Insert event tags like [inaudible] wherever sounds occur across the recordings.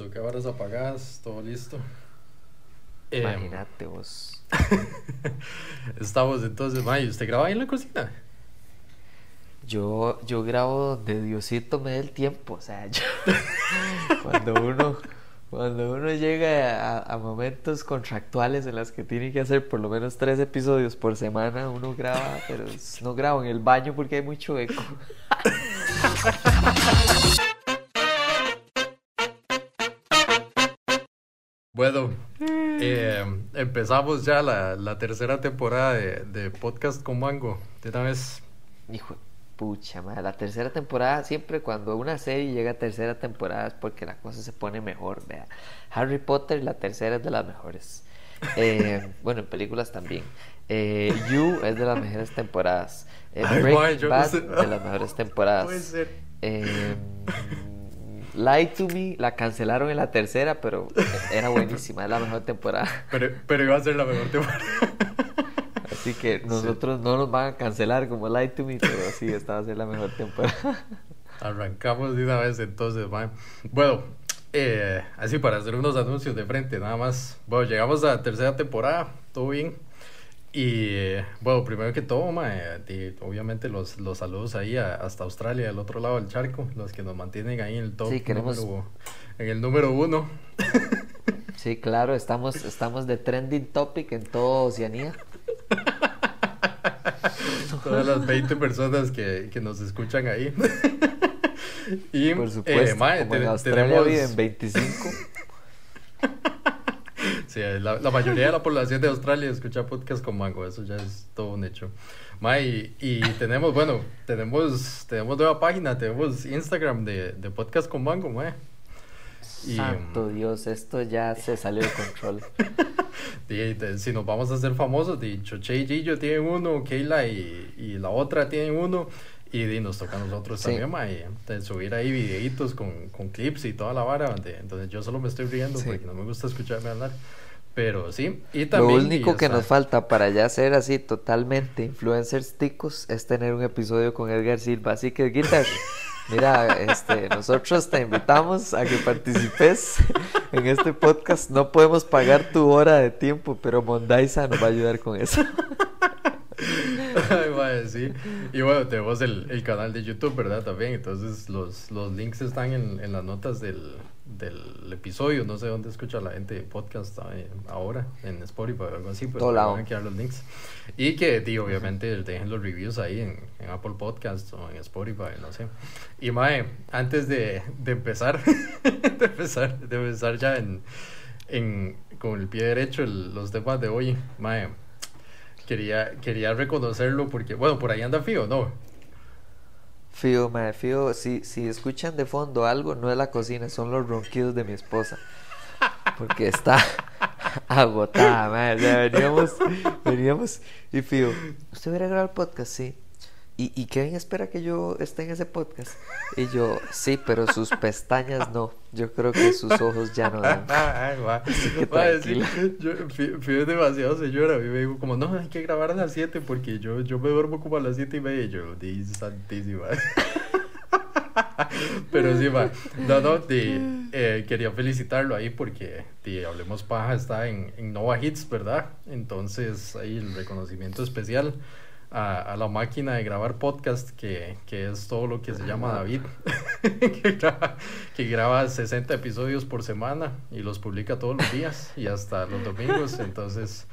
Listo, cámaras apagadas, todo listo. Em, Imagínate vos. [laughs] Estamos entonces, May, ¿usted graba ahí en la cocina? Yo, yo grabo donde Diosito me dé el tiempo, o sea, [laughs] cuando uno cuando uno llega a, momentos contractuales en los que tiene que hacer por lo menos tres episodios por semana, uno graba, pero no grabo en el baño porque hay mucho eco. [laughs] Bueno, eh, empezamos ya la, tercera temporada de, Podcast con Mango. De una vez. Hijo, pucha, madre. La tercera temporada, siempre cuando una serie llega a tercera temporada es porque la cosa se pone mejor. Vea. Harry Potter, la tercera es de las mejores. Eh, [laughs] bueno, en películas también. Eh, you es de las mejores temporadas. Breaking Bad, de las mejores temporadas. [laughs] Puede ser. Lie to Me la cancelaron en la tercera, pero era buenísima, es la mejor temporada. Pero, pero iba a ser la mejor temporada. Así que nosotros no nos van a cancelar como Lie to Me, pero sí, esta va a ser la mejor temporada. Arrancamos de una vez entonces, man. Bueno, eh, así para hacer unos anuncios de frente, nada más. Bueno, llegamos a la tercera temporada, todo bien. Y bueno, primero que todo, obviamente los, los saludos ahí hasta Australia, al otro lado del charco, los que nos mantienen ahí en el top, número, en el número uno. [laughs] Sí, claro, estamos, estamos de trending topic en toda Oceanía. [laughs] Todas las 20 personas que, que nos escuchan ahí. [laughs] y, Por supuesto, eh, como en Australia tenemos... viven 25. Sí, la, mayoría de la población de Australia escucha podcast con Mango, eso ya es todo un hecho. May, y, tenemos, bueno, tenemos, tenemos nueva página, tenemos Instagram de, de podcast con Mango, May. Santo Dios, esto ya se salió de control. [laughs] si nos vamos a hacer famosos, de Choche y Gillo tienen uno, Keila y, y la otra tienen uno. Y, nos toca a nosotros también, ma, subir ahí videitos con, con, clips y toda la vara, donde, entonces yo solo me estoy riendo porque no me gusta escucharme hablar. Pero sí, y también... Lo único que nos falta para ya ser así totalmente influencers ticos es tener un episodio con Edgar Silva. Así que, Guitar, [laughs] mira, este, nosotros te invitamos a que participes en este podcast. No podemos pagar tu hora de tiempo, pero Mondaisa nos va a ayudar con eso. [laughs] [laughs] Ay, sí. Y bueno, tenemos el, el, canal de YouTube, ¿verdad? También. Entonces, los, los links están en, en las notas del, del episodio. No sé dónde escucha la gente de podcast eh, ahora, en Spotify o algo así, pero pues, van a quedar los links. Y que, tío, obviamente dejen los reviews ahí en, en, Apple Podcast o en Spotify, no sé. Y Mae, antes de, de empezar, [laughs] de empezar, de empezar ya en, en, con el pie derecho los temas de hoy, Mae, quería, quería reconocerlo porque, bueno, por ahí anda Fío, ¿no? Fío, me fío, si, si escuchan de fondo algo, no es la cocina, son los ronquidos de mi esposa. Porque está [laughs] agotada, madre. veníamos, veníamos y Fío, ¿usted hubiera grabado el podcast? Sí. ¿Y, ¿Y Kevin espera que yo esté en ese podcast? Y yo, sí, pero sus pestañas no. Yo creo que sus ojos ya no dan. [laughs] Así que tranquila. yo fui, demasiado señora. A mí me dijo como, no, hay que grabar a las 7 porque yo, yo me duermo como a las 7 y media. Y yo, dice santísima. [laughs] Pero sí, va. No, no, eh, quería felicitarlo ahí porque de Hablemos Paja está en, en Nova Hits, ¿verdad? Entonces, ahí el reconocimiento especial a, la máquina de grabar podcast, que, que, es todo lo que se llama David, [laughs] que, graba, que, graba, 60 episodios por semana y los publica todos los días y hasta los domingos. Entonces,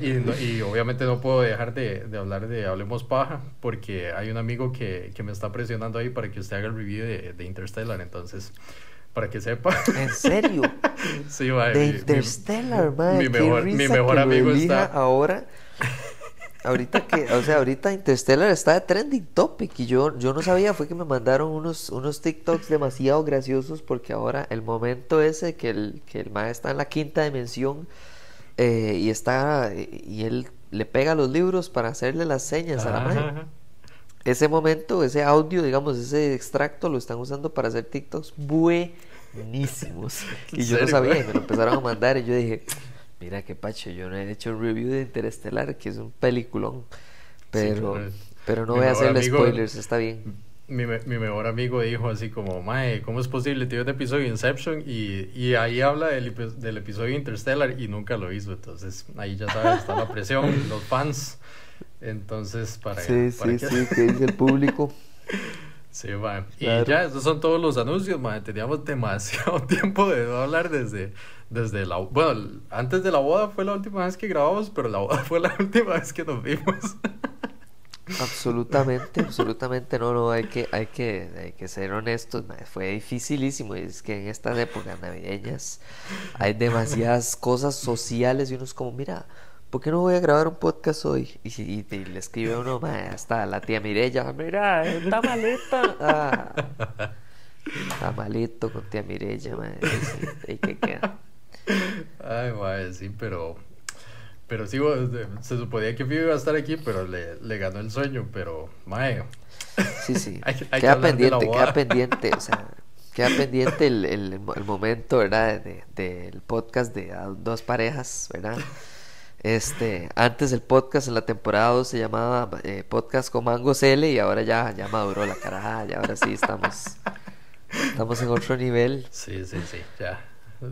y, y, obviamente no puedo dejar de, de, hablar de Hablemos Paja, porque hay un amigo que, que, me está presionando ahí para que usted haga el review de, de Interstellar. Entonces, para que sepa. ¿En serio? [laughs] sí, mae, De Interstellar, mi, mejor, mi mejor amigo está. Ahora ahorita que, o sea, ahorita Interstellar está de trending topic y yo, yo no sabía, fue que me mandaron unos, unos TikToks demasiado graciosos porque ahora el momento ese que el, que el maestro está en la quinta dimensión eh, y está, y él le pega los libros para hacerle las señas a la madre. Ese momento, ese audio, digamos, ese extracto lo están usando para hacer TikToks buenísimos. [laughs] Y yo no sabía, y me lo empezaron a mandar y yo dije, Mira qué pacho, yo no he hecho un review de Interestelar, que es un peliculón. Pero, pero no voy a hacerle spoilers, está bien. mi, mi, mejor amigo dijo así como, Mae, ¿cómo es posible? Tiene un episodio de Inception y, y ahí habla del, del episodio Interstellar y nunca lo hizo. Entonces, ahí ya sabes, está la presión, [laughs] los fans. Entonces, para... Sí, para sí, sí, que dice el público. [laughs] Sí, man. Y ya, esos son todos los anuncios, man. Teníamos [laughs] demasiado [laughs] tiempo de no hablar desde, desde la... Bueno, antes de la boda fue la última vez que grabamos, pero la boda [laughs] fue la última vez que nos vimos. Absolutamente, absolutamente no, no, hay que, hay que, hay que ser honestos, fue dificilísimo, es que en estas épocas navideñas hay demasiadas cosas sociales y uno es como, mira, ¿por qué no voy a grabar un podcast hoy? Y, y, le escribe uno, hasta la tía Mirella, mira, está maleta. Ah, está malito con tía Mirella, madre, sí, que queda. Ay, madre, sí, pero pero sí, se suponía que Fibo iba a estar aquí, pero le, le ganó el sueño, pero, mae. Sí, sí. [laughs] queda pendiente, queda pendiente, o sea, queda pendiente el, el, el momento, ¿verdad? Del de, podcast de dos parejas, ¿verdad? Este, antes el podcast en la temporada 2 se llamaba eh, Podcast con Mango Cele y ahora ya, ya maduró la caraja, y ahora sí estamos, estamos en otro nivel. Sí, sí, sí, ya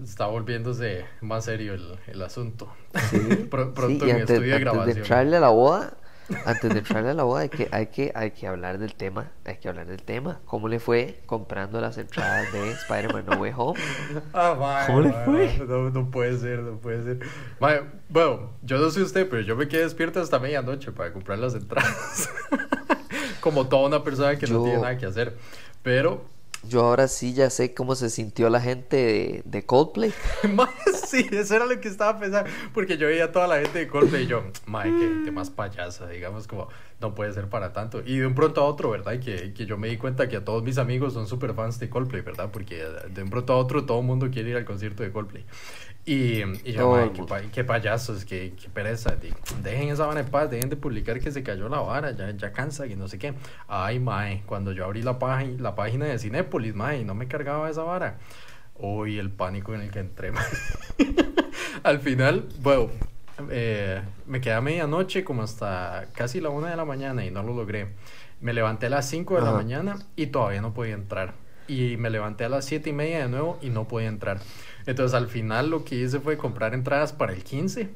está volviéndose más serio el, el asunto. Sí, [laughs] pronto en antes, estudio de grabación. Antes de entrarle a la boda, antes de entrarle a la boda hay que, hay que, hay que hablar del tema, hay que hablar del tema. ¿Cómo le fue comprando las entradas de Spider-Man No Way Home? Ah, ¿Cómo le fue? No, no, puede ser, no puede ser. bueno, yo no sé usted, pero yo me quedé despierto hasta medianoche para comprar las entradas. [laughs] Como toda una persona que no tiene nada que hacer. Pero yo ahora sí ya sé cómo se sintió la gente de, Coldplay. [laughs] sí, eso era lo que estaba pensando. Porque yo veía a toda la gente de Coldplay y yo, madre, qué gente más payasa, digamos, como no puede ser para tanto. Y de un pronto a otro, ¿verdad? Que, que yo me di cuenta que a todos mis amigos son súper fans de Coldplay, ¿verdad? Porque de un pronto a otro todo el mundo quiere ir al concierto de Coldplay. Y, y yo, qué, payasos, qué, qué pereza. Dejen esa vara en paz, dejen de publicar que se cayó la vara, ya, ya cansa y no sé qué. Ay, mae, cuando yo abrí la, página la página de Cinépolis, mae, no me cargaba esa vara. Uy, el pánico en el que entré, [laughs] Al final, bueno, eh, me quedé a medianoche como hasta casi la una de la mañana y no lo logré. Me levanté a las 5 de la mañana y todavía no podía entrar. Y me levanté a las siete y media de nuevo y no podía entrar. Entonces al final lo que hice fue comprar entradas para el 15.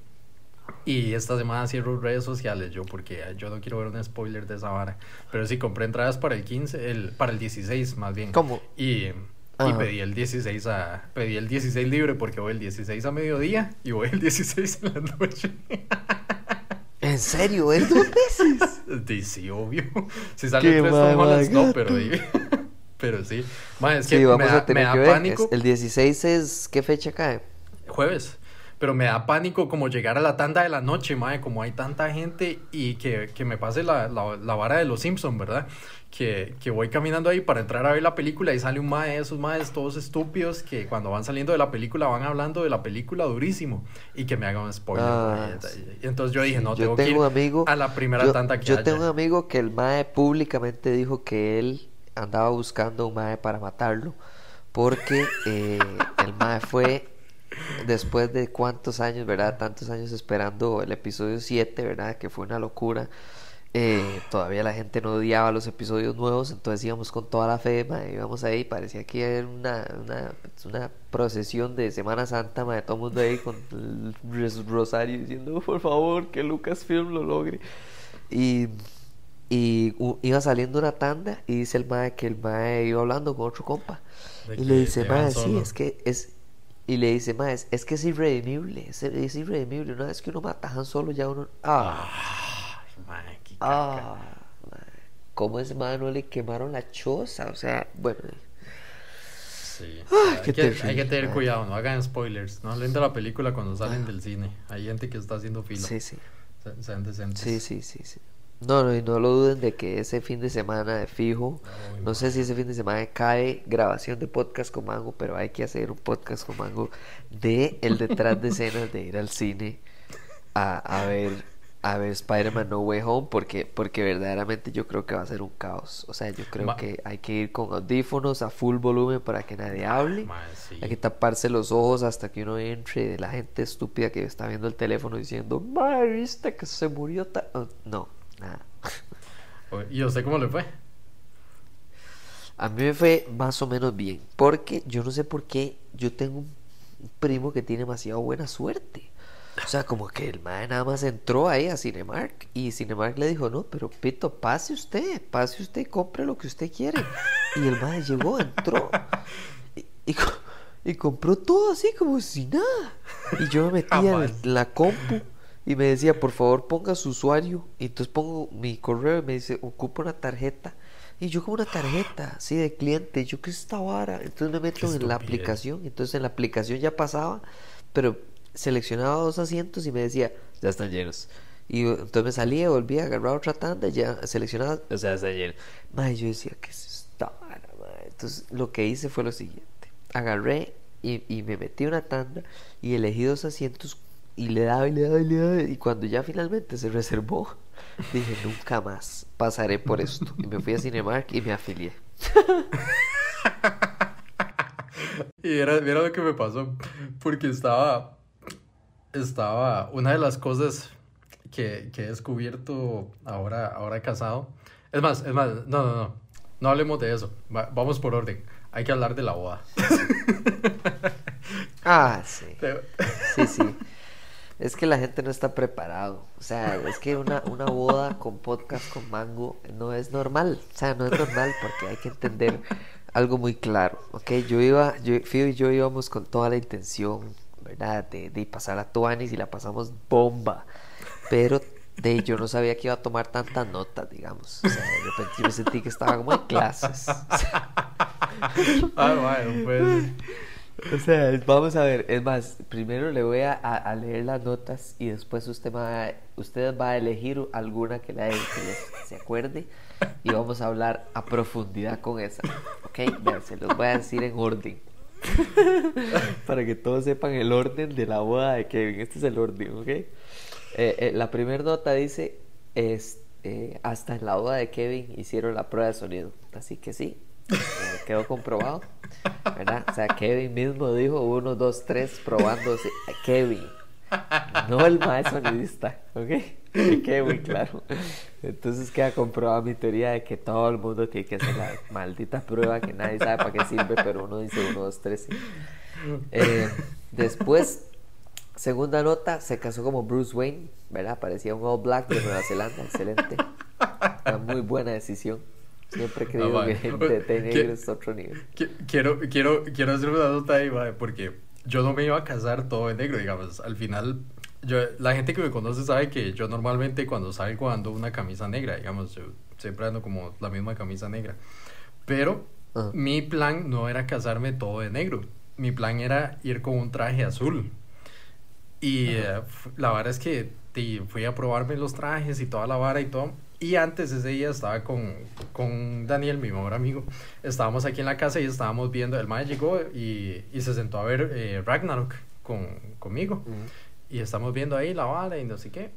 Y esta semana cierro redes sociales yo porque yo no quiero ver un spoiler de esa vara. Pero sí compré entradas para el 15, el, para el 16 más bien. ¿Cómo? Y, y pedí el 16 a pedí el 16 libre porque voy el 16 a mediodía y voy el [laughs] 16 en la noche. ¿En serio? ¿Es dos veces? [laughs] Sí, sí, obvio. Si sale tres no, pero [laughs] pero sí. es que vamos a tener que ver. El 16 es. ¿Qué fecha cae? Jueves. Pero me da pánico como llegar a la tanda de la noche, madre, como hay tanta gente y que, que me pase la, la, vara de los Simpsons, ¿verdad? Que, que, voy caminando ahí para entrar a ver la película y sale un mae de esos maes todos estúpidos que cuando van saliendo de la película van hablando de la película durísimo y que me hagan un spoiler. Ah, y entonces yo dije, no, yo tengo, que ir amigo, a la primera tanda que Yo tengo un amigo que el mae públicamente dijo que él andaba buscando un mae para matarlo porque eh, el mae fue después de cuántos años, ¿verdad? Tantos años esperando el episodio 7, ¿verdad? Que fue una locura. Eh, todavía la gente no odiaba los episodios nuevos, entonces íbamos con toda la fe, íbamos ahí, parecía que era una, una, una procesión de Semana Santa, de todo el mundo ahí con el rosario diciendo, por favor, que Lucasfilm lo logre. Y y iba saliendo una tanda y dice el mae que el mae iba hablando con otro compa. Y le dice, mae, sí, es que es. Y le dice, mae, es, que es irredimible. Es, es, irredimible. Una vez que uno mata a Han Solo, ya uno. ¡Ah! mae, ah ¿Cómo ese mae no le quemaron la choza? O sea, bueno. Sí. Ah, hay, que, hay, que, tener cuidado, no hagan spoilers. No hablen de la película cuando salen ah. del cine. Hay gente que está haciendo fila. Sí, sí. Sean decentes. Sí, sí, sí, sí. No, no, y no lo duden de que ese fin de semana de fijo, no sé si ese fin de semana cae grabación de podcast con Mango, pero hay que hacer un podcast con Mango de el detrás de escenas de ir al cine a, a ver a ver Spider-Man No Way Home porque, porque verdaderamente yo creo que va a ser un caos. O sea, yo creo que hay que ir con audífonos a full volumen para que nadie hable. Hay que taparse los ojos hasta que uno entre de la gente estúpida que está viendo el teléfono diciendo, madre, viste que se murió. No, ¿Y usted cómo le fue? A mí me fue más o menos bien, porque yo no sé por qué yo tengo un primo que tiene demasiado buena suerte. O sea, como que el mae nada más entró ahí a Cinemark y Cinemark le dijo, no, pero Pito, pase usted, pase usted y compre lo que usted quiere. Y el mae llegó, entró y, y, co- y compró todo así como si nada. Y yo me metía en Jamás. la compu y me decía, por favor ponga su usuario. Y entonces pongo mi correo y me dice, ocupa una tarjeta. Y yo como una tarjeta, [gasps] así de cliente, yo qué es esta vara. Entonces me meto en la aplicación. Entonces en la aplicación ya pasaba, pero seleccionaba dos asientos y me decía, ya están llenos. Y entonces me salía, volvía, agarraba otra tanda, ya seleccionaba, o sea, está lleno. Madre, yo decía, ¿qué es esta vara, madre? Entonces lo que hice fue lo siguiente. Agarré y, y me metí una tanda y elegí dos asientos y le daba y le daba y le daba. Y cuando ya finalmente se reservó, dije, nunca más pasaré por esto. Y me fui a Cinemark y me afilié. [laughs] Y era, mira lo que me pasó, porque estaba, estaba, una de las cosas que, que he descubierto ahora, ahora casado, es más, es más, no, no, no, no hablemos de eso, Va- vamos por orden, hay que hablar de la boda. [laughs] Ah, sí. Te- Sí, sí. Es que la gente no está preparado. O sea, es que una, una boda con podcast con mango no es normal. O sea, no es normal porque hay que entender algo muy claro. Ok, yo iba, yo, y yo íbamos con toda la intención, ¿verdad? De, de pasar a Tuanis y la pasamos bomba. Pero de yo no sabía que iba a tomar tantas notas, digamos. O sea, de repente yo me sentí que estaba como en clases. Ah, bueno, pues, O sea, vamos a ver, es más, primero le voy a, a- leer las notas y después usted va, usted va a elegir alguna que, le, que les- se acuerde y vamos a hablar a profundidad con esa. Ok, vean, se los voy a decir en orden. [laughs] Para que todos sepan el orden de la boda de Kevin. Este es el orden, ¿ok? Eh, eh, la primera nota dice, es, eh, hasta en la boda de Kevin hicieron la prueba de sonido. Así que sí, quedó comprobado. ¿Verdad? O sea, Kevin mismo dijo uno, dos, tres, probándose. Kevin, no el maestro sonidista, ¿ok? Que quede muy claro. Entonces queda comprobada mi teoría de que todo el mundo tiene que hacer la maldita prueba que nadie sabe para qué sirve, pero uno dice uno, dos, tres. sí. Eh, después, segunda nota, se casó como Bruce Wayne, ¿verdad? Parecía un All Black de Nueva Zelanda, excelente. Una muy buena decisión. Siempre he creído Ah, que vale. el de té ¿Qué- negro es otro nivel. Qui- Quiero, quiero, quiero hacer una nota ahí, mae, porque yo no me iba a casar todo de negro, digamos. Al final, yo, la gente que me conoce sabe que yo normalmente cuando salgo ando una camisa negra, digamos. Yo siempre ando como la misma camisa negra. Pero Ajá. mi plan no era casarme todo de negro. Mi plan era ir con un traje azul. Y eh, f- la verdad es que fui a probarme los trajes y toda la vara y todo. Y antes ese día estaba con, con Daniel, mi mejor amigo. Estábamos aquí en la casa y estábamos viendo. El mae llegó y, y se sentó a ver eh, Ragnarok con, conmigo. Y estamos viendo ahí la vara y no sé qué.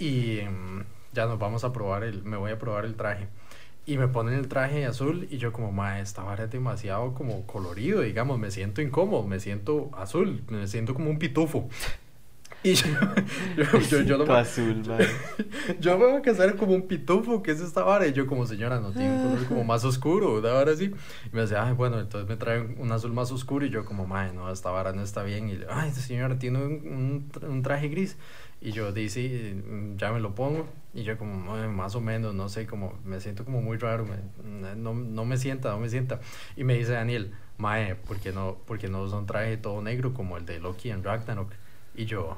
Y mm, ya nos vamos a probar el. Me voy a probar el traje. Y me ponen el traje azul y yo como, ma, esta vara es demasiado como colorido, digamos, me siento incómodo, me siento azul, me siento como un pitufo. Y yo, yo, yo, yo no me- azul, madre. [laughs] yo me voy a casar como un pitufo, ¿qué es esta vara? Y yo como, señora, no tiene un color como más oscuro, una vara así. Y me decía, ay, bueno, entonces me traen un azul más oscuro y yo como, madre, no, esta vara no está bien. Y le, ay, esta señora tiene un, un un traje gris. Y yo mm, ya me lo pongo. Y yo como, "Ay, más o menos, no sé, como, me siento como muy raro, me- no, no me sienta, no me sienta. Y me dice Daniel, mae, ¿por qué no, por qué no usa un traje todo negro como el de Loki en Ragnarok? Y yo,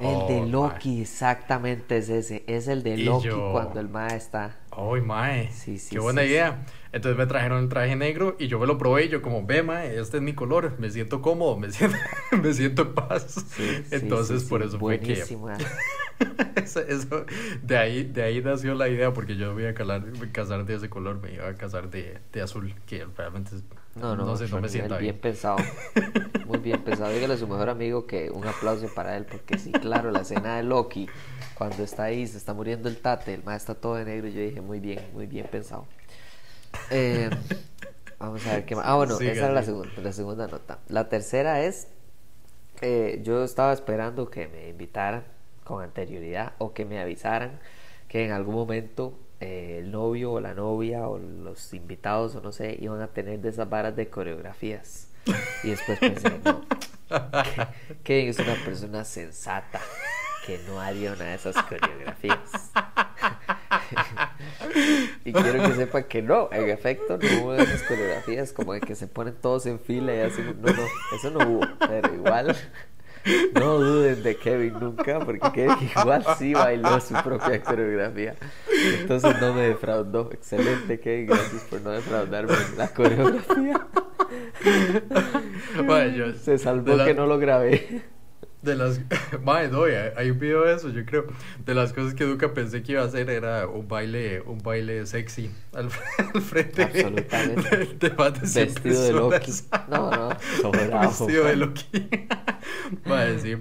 El de Oh, Loki, exactamente es ese. Es el de Loki yo- cuando el ma está. ¡Ay, mae! Sí, sí, ¡Qué buena sí, idea! Entonces me trajeron el traje negro y yo me lo probé y yo como, ve, mae, este es mi color, me siento cómodo, me [laughs] siento, me siento en paz. Sí, sí, Entonces por eso fue que... buenísimo, [laughs] eso, eso- de, ahí, de ahí nació la idea porque yo me iba a calar- casar de ese color, me iba a casar de, de azul, que realmente es- No, no, sé, no me bien pensado. Muy bien pensado. Dígale a su mejor amigo que un aplauso para él, porque sí, claro, la escena de Loki, cuando está ahí, se está muriendo el tate, el ma está todo de negro, yo dije, muy bien, muy bien pensado. Eh, vamos a ver qué más. Ah, bueno, Siga, esa era la segunda, la segunda nota. La tercera es, eh, yo estaba esperando que me invitaran con anterioridad o que me avisaran que en algún momento eh, el novio o la novia o los invitados o no sé iban a tener de esas varas de coreografías. Y después pensé, no, [laughs] Kevin es una persona sensata que no haría una de esas coreografías. [laughs] y quiero que sepa que no, en efecto, no hubo esas coreografías como de que se ponen todos en fila y así. No, no, eso no hubo, pero igual. [laughs] No duden de Kevin nunca, porque Kevin igual sí bailó su propia coreografía. Entonces no me defraudó. Excelente, Kevin. Gracias por no defraudarme la coreografía. Se salvó que no lo grabé de las. [laughs] Madre, no, hay un video de eso, yo creo. De las cosas que nunca pensé que iba a hacer era un baile, un baile sexy al, [laughs] frente Absolutamente. De, Vestido de Loki. No, no, [laughs] sobrado, Vestido de Loki. Madre, sí.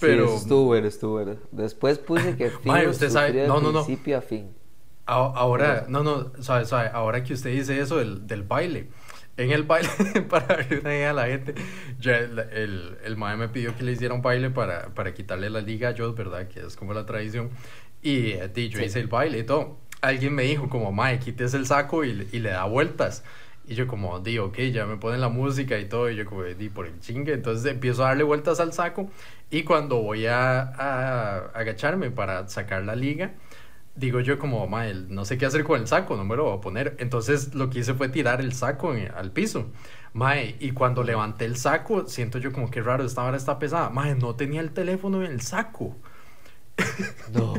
Pero. Sí, estuvo bueno, estuvo bueno. Después puse que Madre, usted sabe. No, no, no. principio a fin. Ahora, no, no, sabe, sabe, ahora que usted dice eso del, del baile en el baile, [laughs] para darle una idea a la gente, ya el, el, el mae me pidió que le hiciera un baile para, para quitarle la liga a Joss, ¿verdad? Que es como la tradición. Y eh, yo hice el baile y todo. Alguien me dijo como, mae, quites el saco y, y le da vueltas. Y yo como, di, ok, ya me ponen la música y todo. Y yo como, di, por el chingue. Entonces empiezo a darle vueltas al saco. Y cuando voy a, a agacharme para sacar la liga, digo yo como, mae, no sé qué hacer con el saco, no me lo voy a poner. Entonces lo que hice fue tirar el saco al piso. Mae, y cuando levanté el saco, siento yo como que raro, esta hora está pesada. Mae, no tenía el teléfono en el saco. No.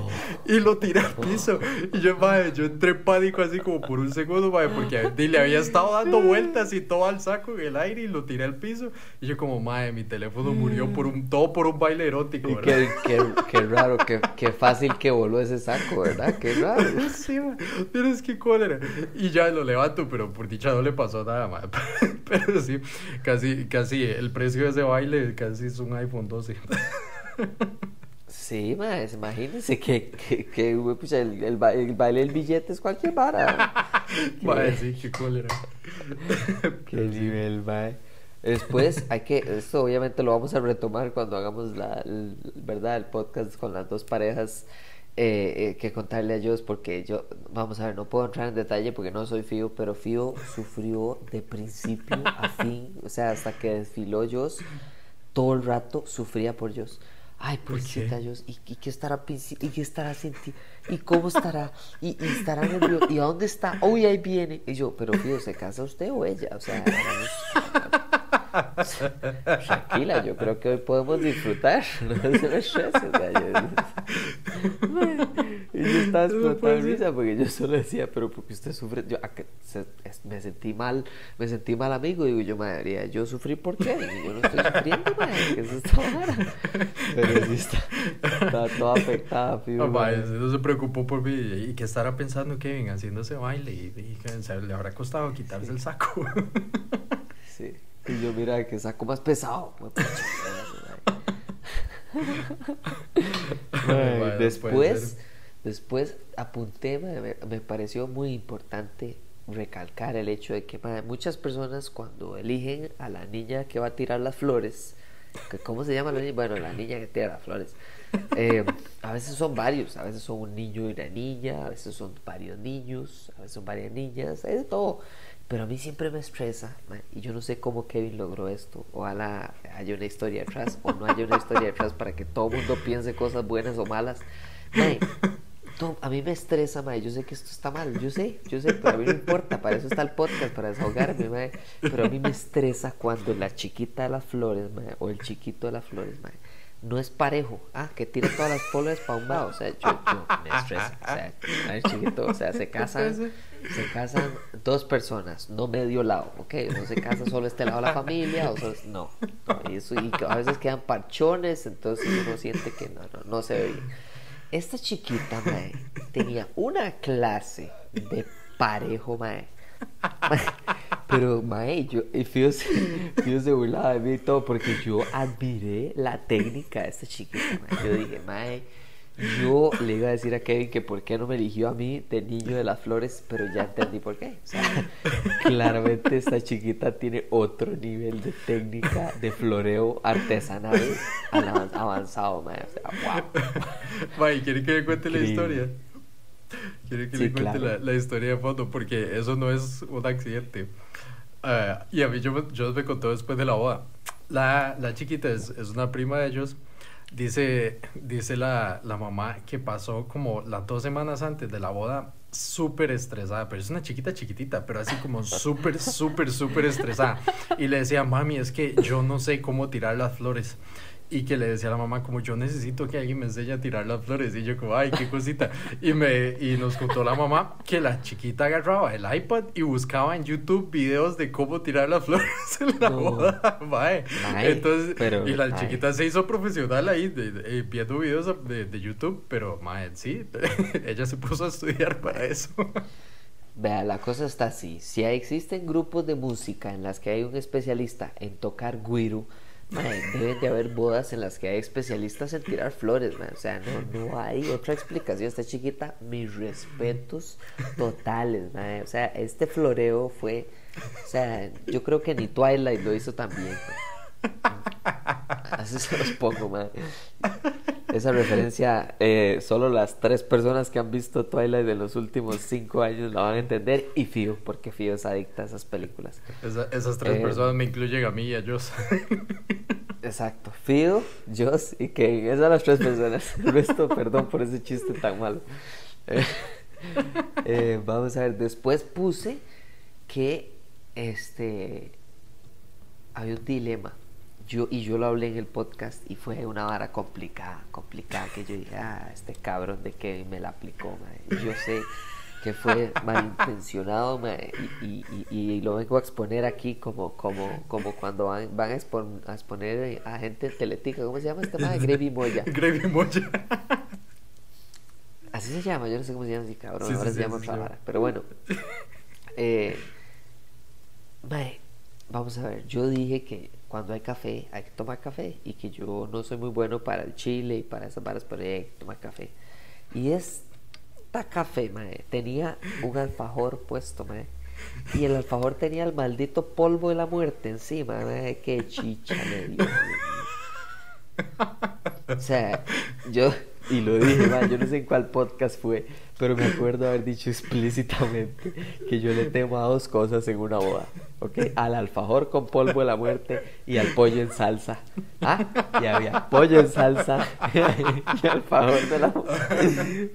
y lo tiré al piso. Y yo, madre, yo entré pánico así como por un segundo, madre, porque le había estado dando vueltas y todo al saco en el aire y lo tiré al piso. Y yo como, madre, mi teléfono murió por un, todo por un baile erótico, ¿verdad? Qué, qué, raro, qué, qué, fácil que voló ese saco, ¿verdad? Qué raro. Sí, tienes que cólera. Y ya lo levanto, pero por dicha no le pasó nada, madre. [laughs] Pero sí, casi, casi el precio de ese baile casi es un iPhone 12. [laughs] Sí, más, imagínense que, que, que pues, el, el, el, baile del billete es cualquier vara. [laughs] Mae, sí, qué cólera. [laughs] qué nivel, mae. Después hay que, esto obviamente lo vamos a retomar cuando hagamos la, el, ¿verdad? el podcast con las dos parejas eh, eh, que contarle a ellos porque yo, vamos a ver, no puedo entrar en detalle porque no soy Fío, pero Fío sufrió de principio a fin, o sea, hasta que desfiló Jos, todo el rato sufría por Jos. Ay, ¿por qué? ¿y, ¿y, qué estará ¿Y qué estará sintiendo? ¿Y cómo estará? ¿Y, y estará nervioso? ¿Y a dónde está? Uy, ahí viene. Y yo, pero tío, ¿se casa usted o ella? O sea, tranquila, yo creo que hoy podemos disfrutar. No se me estrese. Y yo estaba explotando de risa porque yo solo decía, pero porque usted sufre, yo me sentí mal, me sentí mal amigo, digo yo, madre, yo sufrí por qué, y yo no estoy sufriendo, madre, que eso está raro. Pero sí está, está toda afectada, no, [laughs] madre, no se preocupó por mí, y que estará pensando Kevin haciendo ese baile, y, y le habrá costado quitarse el saco. [laughs] sí, y yo mira que saco más pesado. [laughs] después Después apunté, me, pareció muy importante recalcar el hecho de que muchas personas cuando eligen a la niña que va a tirar las flores, ¿cómo se llama la niña? Bueno, la niña que tira las flores. Eh, a veces son varios, a veces son un niño y una niña, a veces son varios niños, a veces son varias niñas, es de todo. Pero a mí siempre me estresa, y yo no sé cómo Kevin logró esto. Ojalá haya una historia detrás o no haya una historia detrás para que todo el mundo piense cosas buenas o malas a mí me estresa, mae. Yo sé que esto está mal, yo sé, yo sé, pero a mí no importa. Para eso está el podcast, para desahogarme, mae. Pero a mí me estresa cuando la chiquita de las flores, mae, o el chiquito de las flores, mae, no es parejo. Ah, que tira todas las flores para un lado. O sea, yo, yo me estresa. O sea, el chiquito, o sea, se casan, se casan dos personas, no medio lado, ¿ok? No se casa solo este lado de la familia, o no. y, eso, y a veces quedan parchones, entonces uno siente que no, no, no se ve bien. Esta chiquita, mae, tenía una clase de parejo, mae. [laughs] Pero, mae, yo, y Fío se, se burlaba de mí y todo porque yo admiré la técnica de esta chiquita, mae. Yo dije, mae yo le iba a decir a Kevin que por qué no me eligió a mí de niño de las flores, pero ya entendí por qué. O sea, [laughs] claramente esta chiquita tiene otro nivel de técnica de floreo artesanal avanzado, man. O sea, wow. ¿quiere que le cuente la historia? quiere que le cuente la, historia de fondo, porque eso no es un accidente. Ah, y a mí yo, yo me contó después de la boda. La, la chiquita es, es, una prima de ellos. Dice, dice la, la mamá que pasó como las dos semanas antes de la boda súper estresada, pero es una chiquita chiquitita, pero así como súper, súper, súper estresada. Y le decía, mami, es que yo no sé cómo tirar las flores y que le decía a la mamá como yo necesito que alguien me enseñe a tirar las flores y yo como ay qué cosita y me y nos contó la mamá que la chiquita agarraba el iPad y buscaba en YouTube videos de cómo tirar las [laughs] flores en la boda entonces y la chiquita se hizo profesional ahí de, viendo videos de, de, YouTube pero mae sí [laughs] ella se puso a estudiar para eso. Vea, la cosa está así. Si existen grupos de música en las que hay un especialista en tocar guiro, deben de haber bodas en las que hay especialistas en tirar flores, o sea, no, no hay otra explicación. Esta chiquita, mis respetos totales, o sea, este floreo fue, o sea, yo creo que ni Twilight lo hizo también. [laughs] Así se los pongo, man. Esa referencia, eh, solo las tres personas que han visto Twilight de los últimos cinco años la van a entender. Y Fio, porque Fio es adicta a esas películas. esas tres eh, personas me incluyen a mí y a Joss. [laughs] Exacto. Fio, Joss y Kane. Esas son las tres personas. El resto, perdón por ese chiste tan malo. Eh, vamos a ver, después puse que este había un dilema yo, y yo lo hablé en el podcast y fue una vara complicada, complicada, que yo dije, ah, este cabrón de que me la aplicó, yo sé que fue malintencionado y, y, y, lo vengo a exponer aquí como, como, como cuando van, van a, exponer a gente teletica, ¿cómo se llama este madre? Gravy Moya. [laughs] Gravy Moya. Así se llama, yo no sé cómo se llama así, cabrón, ahora se llama otra vara, pero bueno. [laughs] Eh, vamos a ver, yo dije que cuando hay café, hay que tomar café. Y que yo no soy muy bueno para el chile y para esas varas, pero hay que tomar café. Y esta café, mae, tenía un alfajor puesto, mae. Y el alfajor tenía el maldito polvo de la muerte encima, mae. Qué chicha le dio. O sea, yo, [laughs] y lo dije, mae, yo no sé en cuál podcast fue, pero me acuerdo haber dicho explícitamente que yo le temo a dos cosas en una boda. ¿Ok? Al alfajor con polvo de la muerte y al pollo en salsa. ¿Ah? Y había pollo en salsa [laughs] y alfajor de la muerte.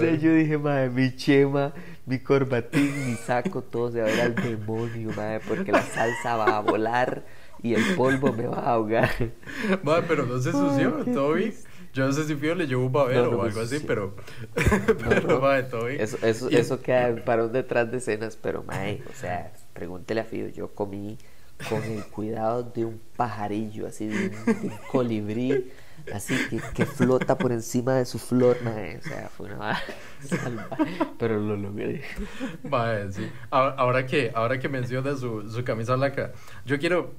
Sea, yo dije, madre, mi chema, mi corbatín, mi saco, todo se va a ir al demonio, madre, porque la salsa va a volar y el polvo me va a ahogar. [laughs] Madre, pero no se sució, todo bien. Yo no sé si Fío le llevó un babero o algo pues, así, pero. [laughs] pero, mae, todo bien. Eso, eso, eso queda para un detrás de escenas, pero, mae, o sea, pregúntele a Fío. Yo comí con el cuidado de un pajarillo, así de un, colibrí, así que, que, flota por encima de su flor, mae. O sea, fue una salva, pero lo logré. Mae, sí. Ahora que, ahora que menciona su, su camisa blanca, yo quiero.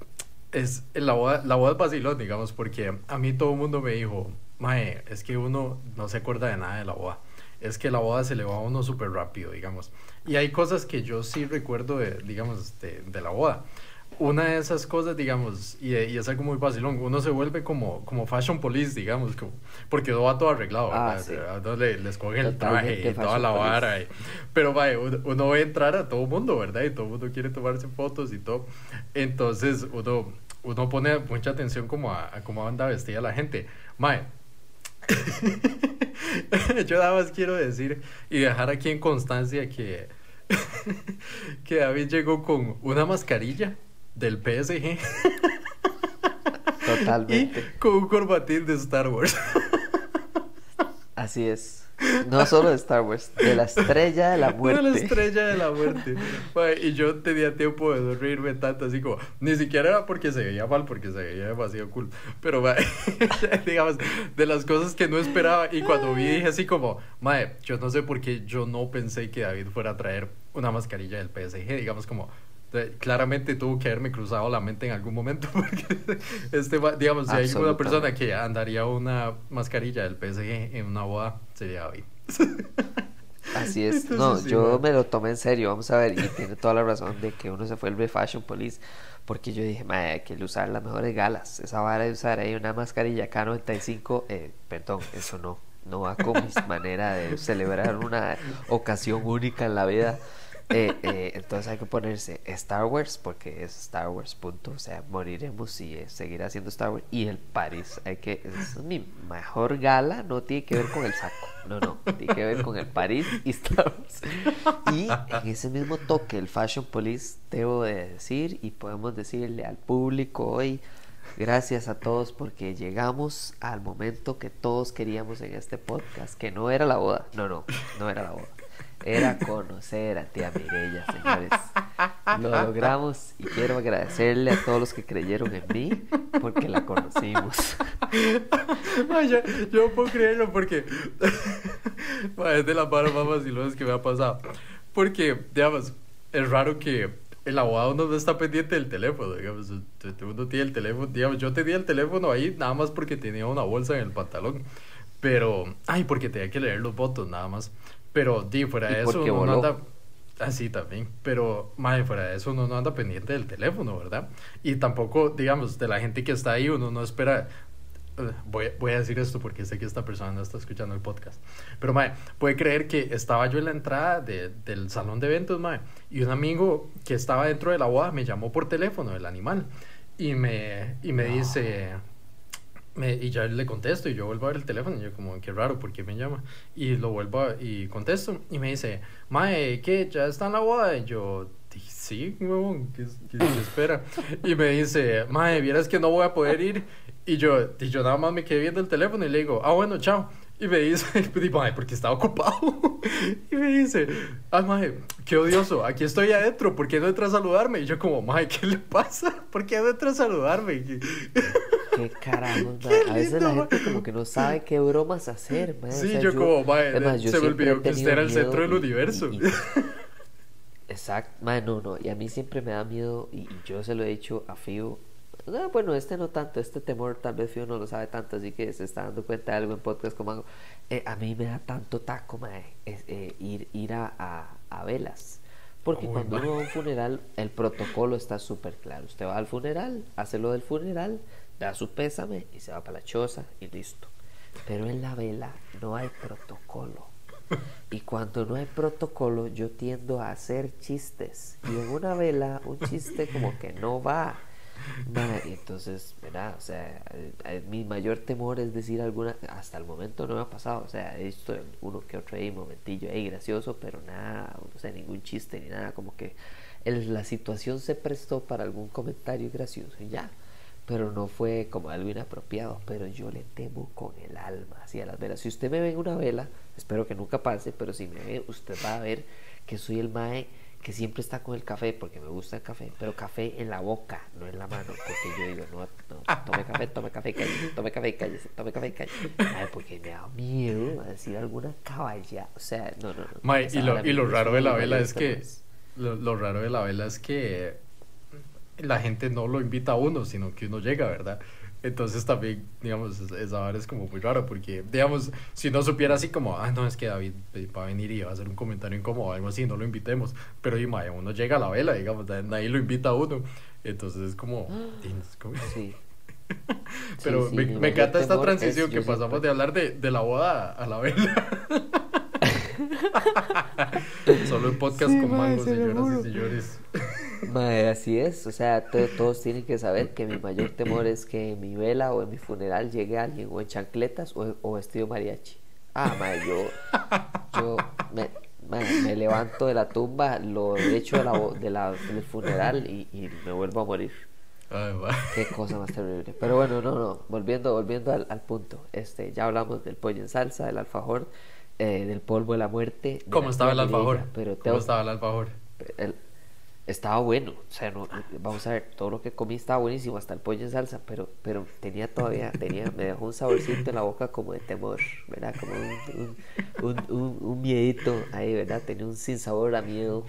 Es la boda, la boda es vacilón, digamos, porque a mí todo el mundo me dijo Mae, es que uno no se acuerda de nada de la boda. Es que la boda se le va a uno súper rápido, digamos. Y hay cosas que yo sí recuerdo, de, digamos, de, de la boda. Una de esas cosas, digamos, y, y, es algo muy vacilón, uno se vuelve como, como fashion police, digamos, como, porque va todo arreglado, ah. Sí. le, les cogen el traje y toda la vara. pero vaya, uno, uno, va a entrar a todo mundo, ¿verdad? Y todo el mundo quiere tomarse fotos y todo. Entonces uno, uno pone mucha atención como a, a cómo anda vestida la gente. Mae, [laughs] Yo nada más quiero decir y dejar aquí en constancia que, [laughs] que David llegó con una mascarilla del PSG. Totalmente. Y con un corbatín de Star Wars. Así es. No solo de Star Wars, de la estrella de la muerte. [laughs] De la estrella de la muerte. y yo tenía tiempo de reírme tanto, así como, ni siquiera era porque se veía mal, porque se veía demasiado cool. Pero, [laughs] digamos, de las cosas que no esperaba. Y cuando vi, dije así como, mae, yo no sé por qué yo no pensé que David fuera a traer una mascarilla del PSG. Digamos, como, claramente tuvo que haberme cruzado la mente en algún momento [laughs] porque este digamos si hay una persona que andaría una mascarilla del PSG en una boda sería hoy así es no yo me lo tomé en serio vamos a ver y tiene toda la razón de que uno se fue el fashion police porque yo dije hay que usar las mejores galas esa vara de usar ahí una mascarilla K95 eh, perdón eso no no va con mi [laughs] manera de celebrar una ocasión única en la vida. Eh, eh, entonces hay que ponerse Star Wars porque es Star Wars, punto. O sea, moriremos y eh, seguirá siendo Star Wars. Y el París, hay que, es mi mejor gala, no tiene que ver con el saco, no, no, tiene que ver con el París y Star Wars. Y en ese mismo toque, el Fashion Police, debo de decir, y podemos decirle al público hoy, gracias a todos porque llegamos al momento que todos queríamos en este podcast, que no era la boda, no, no, no era la boda era conocer a tía Mirella, señores. Lo logramos y quiero agradecerle a todos los que creyeron en mí porque la conocimos. [laughs] yo, yo, puedo creerlo porque [laughs] es de las manos más vacilones que me ha pasado. Porque, digamos, es raro que el abogado no está pendiente del teléfono, digamos, uno tiene el teléfono, digamos, yo tenía el teléfono ahí nada más porque tenía una bolsa en el pantalón, pero, ay, porque tenía que leer los votos nada más. Pero, di, fuera de eso, uno no anda. Así también. Pero, madre, fuera de eso, uno no anda pendiente del teléfono, ¿verdad? Y tampoco, digamos, de la gente que está ahí, uno no espera. Eh, voy, voy a decir esto porque sé que esta persona no está escuchando el podcast. Pero, madre, puede creer que estaba yo en la entrada de, del salón de eventos, madre, y un amigo que estaba dentro de la boda me llamó por teléfono, el animal, y me, y me dice me, y ya le contesto y yo vuelvo a ver el teléfono y yo como, qué raro, ¿por qué me llama? Y lo vuelvo a, y contesto y me dice, Mae, ¿qué? ¿Ya está en la boda? Y yo, sí, huevón, ¿qué, qué, espera? Y me dice, Mae, vieras que no voy a poder ir. Y yo, y yo nada más me quedé viendo el teléfono y le digo, ah, bueno, chao. Y me dice, [laughs] mae, porque estaba ocupado. [laughs] y me dice, ah, mae, qué odioso, aquí estoy adentro, ¿por qué no entra a saludarme? Y yo como, mae, ¿qué le pasa? ¿Por qué no entra a saludarme? [laughs] qué carajo, [laughs] a veces la gente como que no sabe qué bromas hacer. Sí, yo, como, mae, se me olvidó que usted era el centro del universo. Exacto, mae, no, no, y a mí siempre me da miedo, y, yo se lo he dicho a Fío, ah, bueno, este no tanto, este temor tal vez Fío no lo sabe tanto, así que se está dando cuenta de algo en podcast como hago. Eh, a mí me da tanto taco, mae, eh, ir, ir a, a, velas. Porque cuando uno va a un funeral, el protocolo está súper claro. Usted va al funeral, hace lo del funeral, da su pésame y se va para la choza y listo. Pero en la vela no hay protocolo. Y cuando no hay protocolo, yo tiendo a hacer chistes. Y en una vela, un chiste como que no va. entonces, ¿verdad? O sea, eh, mi mayor temor es decir alguna. Hasta el momento no me ha pasado. O sea, he visto uno que otro ahí, momentillo ahí gracioso, pero nada, o sea, ningún chiste ni nada. Como que la situación se prestó para algún comentario gracioso y ya pero no fue como algo inapropiado, pero yo le temo con el alma hacia las velas. Si usted me ve en una vela, espero que nunca pase, pero si me ve, usted va a ver que soy el mae que siempre está con el café, porque me gusta el café, pero café en la boca, no en la mano, porque yo digo, no, no tome café, tome café, cállese, tome café, cállese, tome café, cállese. Ay, porque me da miedo a decir alguna caballa, o sea, no, no, no. Mae, y lo, y lo raro de la vela es que, lo, lo raro de la vela es que la gente no lo invita a uno, sino que uno llega, ¿verdad? Entonces también, digamos, esa hora es como muy raro porque, digamos, si no supiera así como, ah, no, es que David va a venir y va a hacer un comentario incómodo o algo así, no lo invitemos. Pero, y, uno llega a la vela, digamos, nadie lo invita a uno. Entonces es como... [laughs] Sí. Pero me, me encanta esta transición que pasamos de hablar de, de, la boda a la vela. [laughs] [laughs] Solo el podcast con mangos, señoras y señores. Madre, así es, o sea, todos tienen que saber que mi mayor temor es que en mi vela o en mi funeral llegue alguien o en chancletas o, vestido mariachi. Ah, madre, yo, yo me, me, levanto de la tumba, lo echo de la, de la, del funeral y, y, me vuelvo a morir. Qué cosa más terrible. Pero bueno, no, no, volviendo, volviendo al, al punto. Este, ya hablamos del pollo en salsa, del alfajor, eh, del polvo de la muerte. ¿Cómo estaba el alfajor? Pero ¿Cómo estaba el alfajor? El, estaba bueno. O sea, no, vamos a ver, todo lo que comí estaba buenísimo, hasta el pollo en salsa, pero, pero tenía todavía, tenía, me dejó un saborcito en la boca como de temor, ¿verdad? Como un, un, un, miedito ahí, ¿verdad? Tenía un sin sabor a miedo.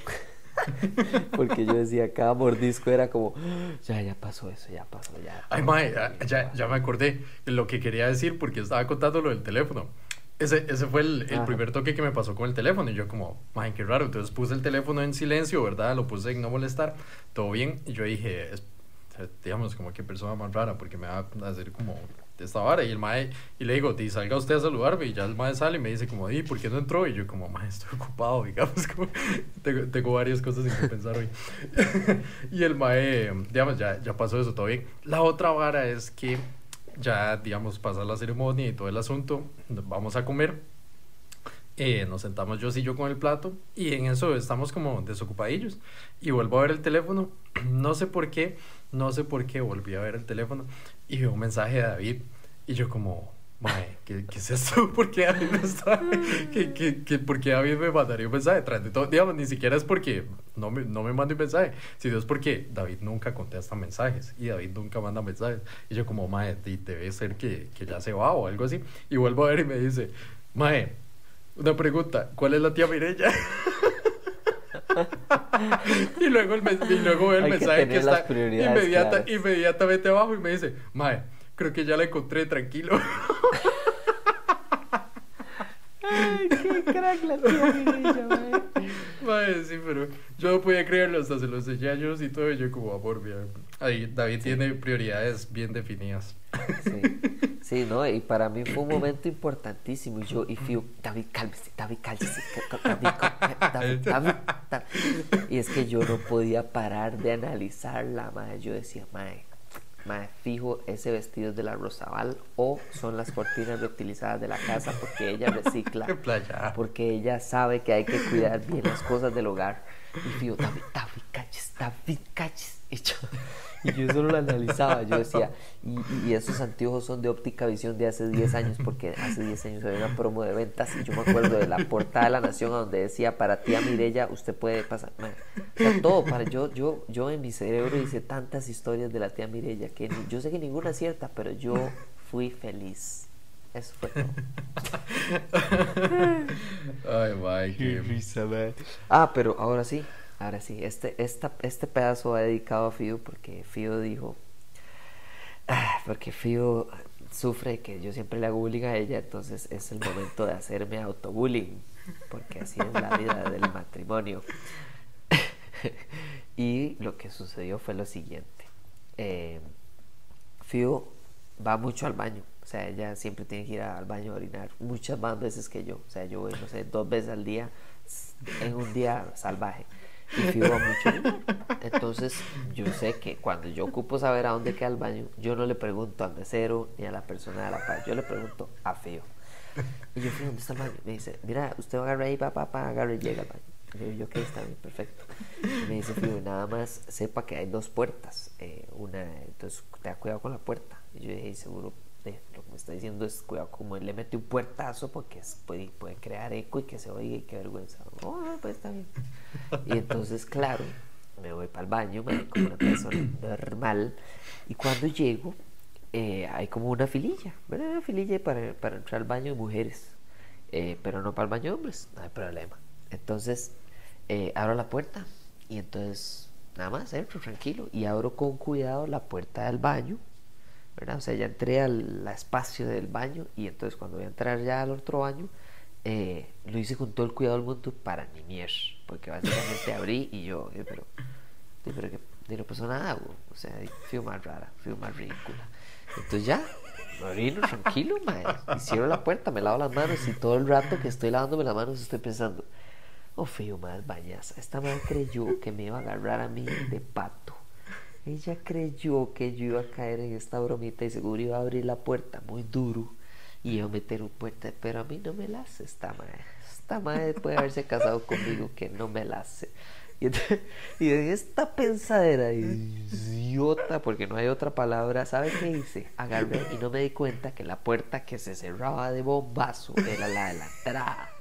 [laughs] Porque yo decía, cada mordisco era como, ya, ya pasó eso, ya pasó, ya. Ay, mae, ya, ya me acordé lo que quería decir porque estaba contando lo del teléfono. Ese, ese fue el, el primer toque que me pasó con el teléfono. Y yo, como, ay, qué raro. Entonces puse el teléfono en silencio, ¿verdad? Lo puse en no molestar. Todo bien. Y yo dije, digamos, como que persona más rara, porque me va a hacer como esta vara. Y el mae, y le digo, di, salga usted a saludarme. Y ya el mae sale y me dice, como, di, ¿por qué no entró? Y yo, como, mae, estoy ocupado, [laughs] digamos, como, tengo, tengo varias cosas en que pensar hoy. [laughs] y el mae, digamos, ya, ya pasó eso, todo bien. La otra vara es que ya, digamos, pasa la ceremonia y todo el asunto, vamos a comer. Eh, nos sentamos yo y yo con el plato y en eso estamos como desocupadillos y vuelvo a ver el teléfono [clears throat] no sé por qué no sé por qué volví a ver el teléfono y veo un mensaje de David y yo como Mae, ¿qué, ¿qué, es esto? [laughs] ¿Por qué David me está... ¿Qué, qué, qué, por qué David me mandaría un mensaje? Tras de todo, digamos, ni siquiera es porque no me, no me manda un mensaje, sino es porque David nunca contesta mensajes y David nunca manda mensajes. Y yo como, Mae, debe ser que, que ya se va o algo así. Y vuelvo a ver y me dice, Mae, una pregunta, ¿cuál es la tía Mirella? [laughs] y luego el, y luego el mensaje que está inmediata, inmediatamente abajo y me dice, Mae, creo que ya la encontré, tranquilo. Ay, qué crack la tía Mirella, mae. Mae, sí, pero yo no podía creerlo, hasta se lo enseñé a ellos y todo, y yo como, amor, bien. Ahí, David sí. tiene prioridades bien definidas. Sí. sí, ¿no? Y para mí fue un momento importantísimo. Y yo, y Fiu, David, cálmese, David, cálmese, David, David, [laughs] David, David, Y es que yo no podía parar de analizarla, madre. Yo decía, madre, madre, fijo, ese vestido es de la Rosabal o son las cortinas reutilizadas de la casa porque ella recicla. [laughs] Playa. Porque ella sabe que hay que cuidar bien las cosas del hogar. Y Fiu, David, David, calles, David, calles. [laughs] Y yo, y yo solo lo analizaba, yo decía, y, y, esos anteojos son de óptica visión de hace 10 años, porque hace 10 años había una promo de ventas y yo me acuerdo de la portada de La Nación donde decía, para tía Mirella, usted puede pasar, man, o sea, todo, para yo, yo, yo en mi cerebro hice tantas historias de la tía Mirella que yo sé que ninguna es cierta, pero yo fui feliz. Eso fue todo. [laughs] Ay, my, qué risa, man. Ah, pero ahora sí, Ahora sí, este, esta, este pedazo va dedicado a Fío porque Fío dijo, ah, porque Fío sufre que yo siempre le hago bullying a ella, entonces es el momento de hacerme autobullying, porque así es la vida del matrimonio. [laughs] y lo que sucedió fue lo siguiente. Eh, Fío va mucho al baño, o sea, ella siempre tiene que ir al baño a orinar, muchas más veces que yo, o sea, yo voy, no sé, dos veces al día, en un día salvaje y va mucho. Entonces, yo sé que cuando yo ocupo saber a dónde queda el baño, yo no le pregunto al mesero ni a la persona de la paz, yo le pregunto a Fío. Y yo, Fío, ¿dónde está el baño? Me dice, mira, usted va a ahí, papá, papá, agarra y llega al baño. Y yo, ok, está bien, perfecto. Y me dice, Fío, nada más sepa que hay dos puertas. Eh, una, entonces, te da cuidado con la puerta. Y yo dije, seguro lo que me está diciendo es cuidado como él le mete un puertazo porque puede, puede, crear eco y que se oiga y qué vergüenza. Oh, pues está y entonces claro me voy para el baño me como una persona normal y cuando llego eh, hay como una fililla una fililla para, para entrar al baño de mujeres eh, pero no para el baño de hombres no hay problema. Entonces eh, abro la puerta y entonces nada más entro tranquilo y abro con cuidado la puerta del baño O sea, ya entré al espacio del baño y entonces cuando voy a entrar ya al otro baño, eh, lo hice con todo el cuidado del mundo para ni mier, porque básicamente abrí y yo, yo pero, yo, pero que no pasó nada, o sea, fui más rara, fui más ridícula. Entonces ya, me orino tranquilo, mae, y cierro la puerta, me lavo las manos y todo el rato que estoy lavándome las manos estoy pensando, oh, feo más bañaza, esta madre creyó que me iba a agarrar a mí de pato. Ella creyó que yo iba a caer en esta bromita y seguro iba a abrir la puerta muy duro y iba a meter un puente, pero a mí no me la hace esta madre. Esta madre puede haberse casado conmigo que no me la hace. Y, y en esta pensadera idiota, porque no hay otra palabra, ¿sabe qué hice? Agarré y no me di cuenta que la puerta que se cerraba de bombazo era la de la entrada.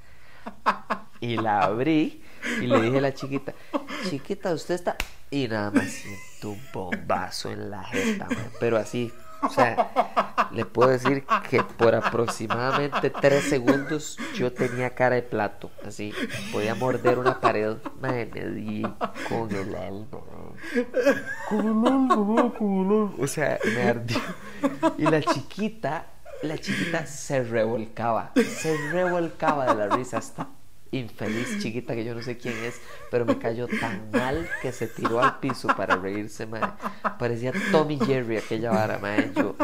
Y la abrí y le dije a la chiquita, chiquita, usted está... Y nada más siento un bombazo en la jeta, pero así, o sea, le puedo decir que por aproximadamente tres segundos yo tenía cara de plato, así, podía morder una pared, man, me di con el alma, con el alma, con el alma, o sea, me ardió. Y la chiquita, la chiquita se revolcaba, se revolcaba de la risa hasta infeliz chiquita que yo no sé quién es, pero me cayó tan mal que se tiró al piso para reírse, mae. Parecía Tommy Jerry aquella vara, mae. Yo,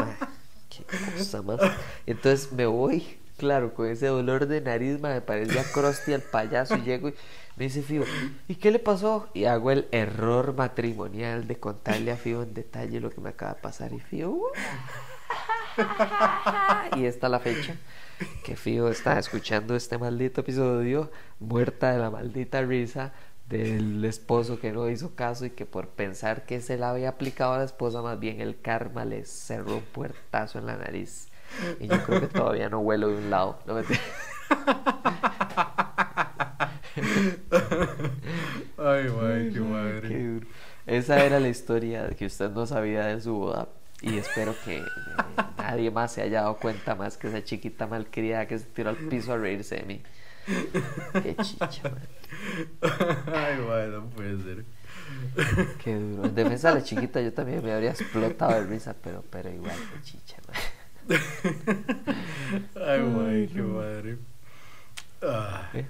qué cosa más. Entonces me voy, claro, con ese dolor de nariz, mae, parecía Krusty el payaso y llego y me dice Fío, ¿y qué le pasó? Y hago el error matrimonial de contarle a Fío en detalle lo que me acaba de pasar y Fío... "Uh". [laughs] y está la fecha que Fío está escuchando este maldito episodio, muerta de la maldita risa del esposo que no hizo caso y que por pensar que se la había aplicado a la esposa, más bien el karma le cerró un puertazo en la nariz. Y yo creo que todavía no huelo de un lado. No me [laughs] Ay, madre, qué madre. Qué duro. Esa era la historia que usted no sabía de su boda. Y espero que eh, nadie más se haya dado cuenta más que esa chiquita malcriada que se tiró al piso a reírse de mí. Qué chicha, man. Ay, madre, no puede ser. Qué duro. En defensa de la chiquita yo también me habría explotado de risa, pero, pero igual, qué chicha, man. Ay, madre, qué madre. Ah. ¿Eh?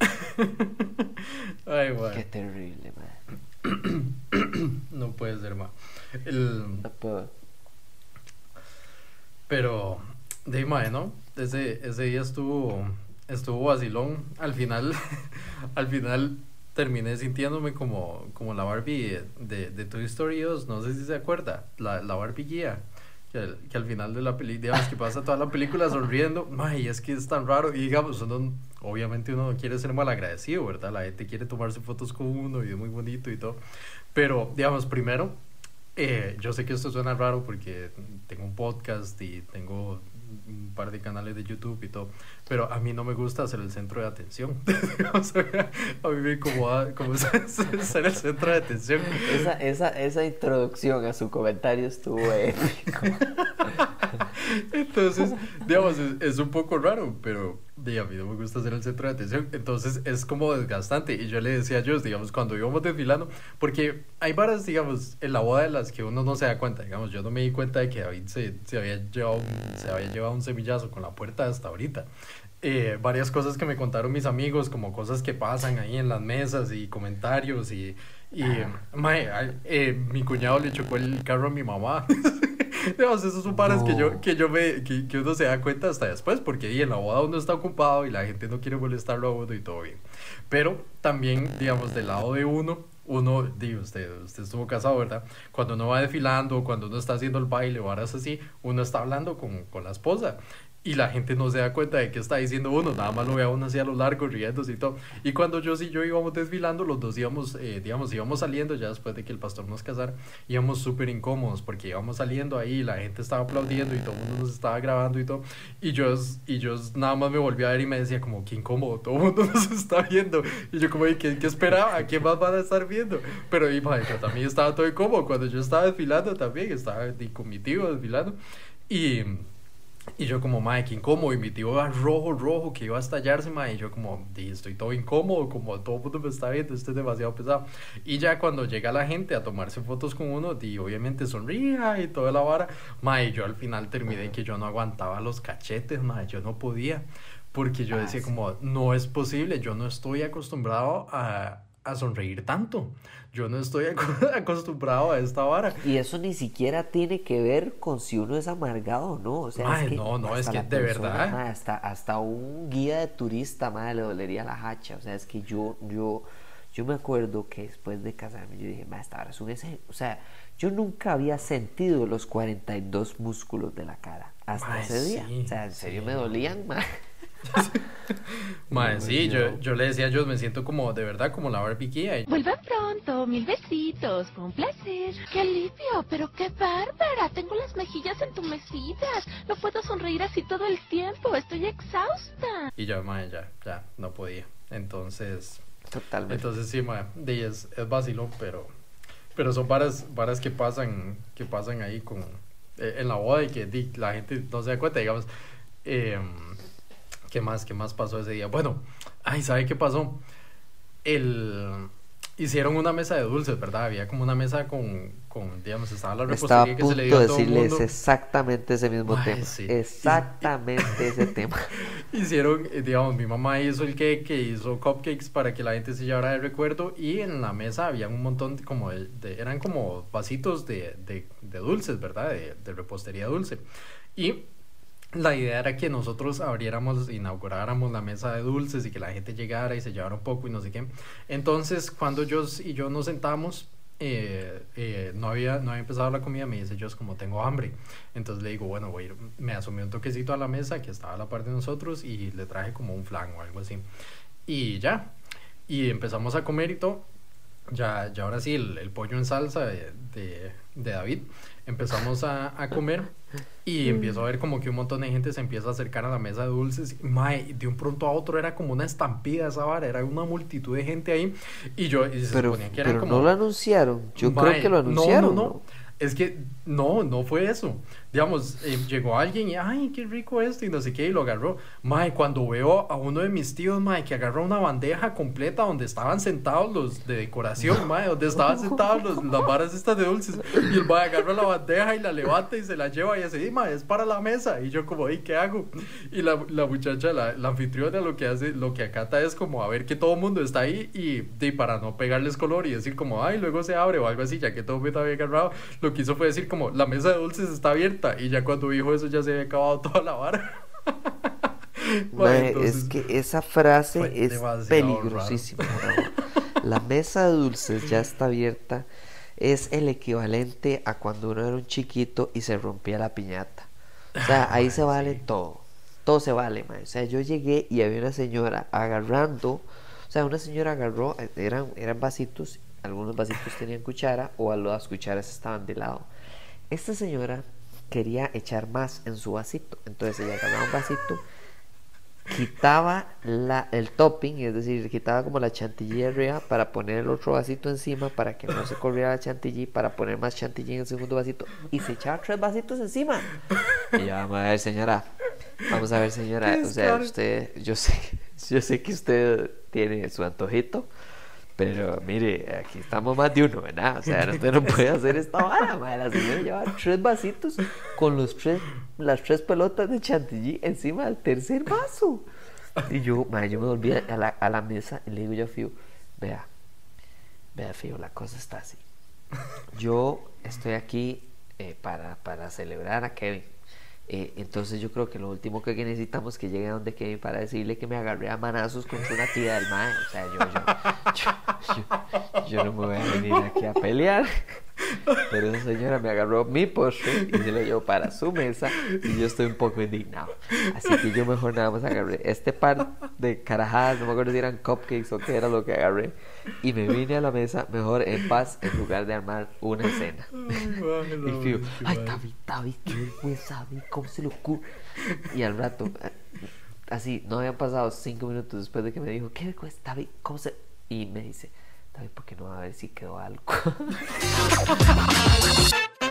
Ay, Qué madre. terrible, man. No puede ser, ma. El... No puedo. Pero, de mae, ¿no? Ese, ese día estuvo, estuvo vacilón. Al final, [laughs] al final terminé sintiéndome como, como la Barbie de, de Toy Story 2. No sé si se acuerda. La, la Barbie guía. Que, que al final de la película, digamos, que pasa toda la película sonriendo. [laughs] Mae, es que es tan raro. Y digamos, uno, obviamente uno no quiere ser malagradecido, ¿verdad? La gente quiere tomarse fotos con uno y es muy bonito y todo. Pero, digamos, primero, eh, yo sé que esto suena raro porque tengo un podcast y tengo un par de canales de YouTube y todo, pero a mí no me gusta ser el centro de atención. [laughs] O sea, a mí me incomoda como [laughs] ser el centro de atención. Esa, esa, esa introducción a su comentario estuvo épico. [laughs] Entonces, digamos, es, es un poco raro, pero di, a mí no me gusta ser el centro de atención. Entonces es como desgastante. Y yo le decía a Joss, digamos, cuando íbamos desfilando, porque hay varas, digamos, en la boda de las que uno no se da cuenta. Digamos, yo no me di cuenta de que David se, se, había, llevado, se había llevado un semillazo con la puerta hasta ahorita. Eh, varias cosas que me contaron mis amigos, como cosas que pasan ahí en las mesas y comentarios y... Y, mae, eh, mi cuñado le chocó el carro a mi mamá. [laughs] Digamos, esos son pares que yo, No. que yo me, que, que uno se da cuenta hasta después, porque ahí en la boda uno está ocupado y la gente no quiere molestarlo a uno y todo bien. Pero también, digamos, del lado de uno, uno, digo, usted, usted estuvo casado, ¿verdad? Cuando uno va desfilando, cuando uno está haciendo el baile o varas así, uno está hablando con, con la esposa. Y la gente no se da cuenta de qué está diciendo uno, nada más lo ve a uno así a lo largo, riéndose y todo. Y cuando yo sí yo íbamos desfilando, los dos íbamos, eh, digamos, íbamos saliendo ya después de que el pastor nos casara, íbamos súper incómodos porque íbamos saliendo ahí, la gente estaba aplaudiendo y todo el mundo nos estaba grabando y todo. Y yo, y yo nada más me volví a ver y me decía como, qué incómodo, todo el mundo [laughs] nos está viendo. Y yo como, "¿Y ¿qué, qué esperaba? ¿A quién más van a estar viendo? Pero y, madre, yo también estaba todo incómodo. Cuando yo estaba desfilando también, estaba di, con mi tío desfilando. Y... Y yo como, madre, qué incómodo. Y mi tío iba rojo, rojo, que iba a estallarse, madre. Y yo como, estoy todo incómodo, como todo el mundo me está viendo, esto es demasiado pesado. Y ya cuando llega la gente a tomarse fotos con uno, di, obviamente sonría y toda la vara. Madre, yo al final terminé que yo no aguantaba los cachetes, madre, yo no podía. Porque yo Ah, decía sí. como, no es posible, yo no estoy acostumbrado a, a sonreír tanto. Yo no estoy [laughs] aco- acostumbrado a esta vara. Y eso ni siquiera tiene que ver con si uno es amargado o no. O sea, Mae, es que no, no, es hasta que de persona, verdad. hasta, hasta un guía de turista, madre, le dolería la hacha. O sea, es que yo, yo, yo me acuerdo que después de casarme, yo dije, mae, esta vara es un ese-". O sea, yo nunca había sentido los 42 músculos de la cara hasta ese día. sí, o sea, en serio sí. me dolían, mae. [laughs] No, sí, yo- yo, le decía a ellos, me siento como, de verdad, como la. Y- Vuelvan pronto, mil besitos, fue un placer. ¡Qué alivio! ¡Pero qué bárbara! Tengo las mejillas entumecidas. No puedo sonreír así todo el tiempo. Estoy exhausta. Y yo, mae, ya, ya, no podía. Entonces, Totalmente. entonces sí, mae, de es, es vacilo, pero, pero son varas, varas que pasan, que pasan ahí con, eh, en la boda y que di, la gente no se da cuenta, digamos. em, ¿Qué más? ¿Qué más pasó ese día? Bueno, ay, ¿sabe qué pasó? El, hicieron una mesa de dulces, ¿verdad? Había como una mesa con, con digamos, estaba la Estaba repostería que se le punto dio a todo el decirles mundo. exactamente ese mismo Mae, tema. sí. Exactamente [laughs] ese tema. Hicieron, eh, digamos, mi mamá hizo el cake, hizo cupcakes para que la gente se llevara de recuerdo y en la mesa había un montón de- como de, de- eran como vasitos de, de, de dulces, ¿verdad? De, de repostería dulce. Y la idea era que nosotros abriéramos, inauguráramos la mesa de dulces y que la gente llegara y se llevara un poco y no sé qué. Entonces, cuando yo y yo nos sentamos, eh, eh, no, había, no había empezado la comida, me dice yo es como tengo hambre. Entonces le digo, bueno, voy a ir, me asomé un toquecito a la mesa que estaba a la par de nosotros y le traje como un flan o algo así. Y ya, y empezamos a comer y todo. Ya, ya ahora sí, el, pollo en salsa de, de David. Empezamos a, a comer y empiezo a ver como que un montón de gente se empieza a acercar a la mesa de dulces. Mae, de un pronto a otro era como una estampida esa vara, era una multitud de gente ahí. Y yo, y se Pero, suponía que era pero como. no lo anunciaron. Yo Mae, creo que lo no, anunciaron. No, no, Es que no, no fue eso. Digamos, eh, llegó alguien y, ay, qué rico esto y no sé qué, y lo agarró. Mae, cuando veo a uno de mis tíos, mae, que agarró una bandeja completa donde estaban sentados los de decoración, mae, donde estaban sentados los, las varas estas de dulces. Y el mae agarra la bandeja y la levanta y se la lleva y así, mae, es para la mesa. Y yo como, ¿y qué hago? Y la, la muchacha, la, la anfitriona, lo que hace, lo que acata es como a ver que todo el mundo está ahí y, y para no pegarles color y decir como, ay, luego se abre o algo así, ya que todo el mundo había agarrado, lo que hizo fue decir como, la mesa de dulces está abierta. Y ya cuando dijo eso ya se había acabado toda la vara. [laughs] Entonces, es que esa frase es peligrosísima. La mesa de dulces ya está abierta. Es el equivalente a cuando uno era un chiquito y se rompía la piñata. O sea, [laughs] ahí se vale todo. Todo se vale, mae. O sea, yo llegué y había una señora agarrando. O sea, una señora agarró, eh, eran, eran vasitos. Algunos vasitos tenían cuchara o las cucharas estaban de lado. Esta señora quería echar más en su vasito. Entonces ella agarraba un vasito quitaba la, el topping, es decir, quitaba como la chantilly arriba para poner el otro vasito encima para que no se corriera la chantilly, para poner más chantilly en el segundo vasito y se echaba tres vasitos encima. Y yo, vamos a ver, señora, vamos a ver, señora, o sea, usted, yo sé, yo sé que usted tiene su antojito. Pero mire, aquí estamos más de uno, ¿verdad? O sea, usted no puede hacer esta vara, madre. La señora lleva tres vasitos con los tres, las tres pelotas de chantilly encima del tercer vaso. Y yo, madre, yo me volví a la, a la mesa y le digo yo a Fío, vea, vea Fío, la cosa está así. Yo estoy aquí eh, para, para celebrar a Kevin. Eh, entonces yo creo que lo último que necesitamos es que llegue a donde Kevin para decirle que me agarré a manazos contra una tía del mae. O sea, yo, no me voy a venir aquí a pelear. Pero esa señora me agarró mi postre y se lo llevó para su mesa y yo estoy un poco indignado. Así que yo mejor nada más agarré este par de carajadas, no me acuerdo si eran cupcakes o qué era lo que agarré, y me vine a la mesa mejor en paz en lugar de armar una escena. Y Fío, ay, David, David, qué vergüenza, ¿cómo se le ocurre? Y al rato, así, no habían pasado cinco minutos después de que me dijo, ¿qué vergüenza, David? ¿Cómo se...? Y me dice, David, ¿por qué no va a ver si quedó algo? [laughs]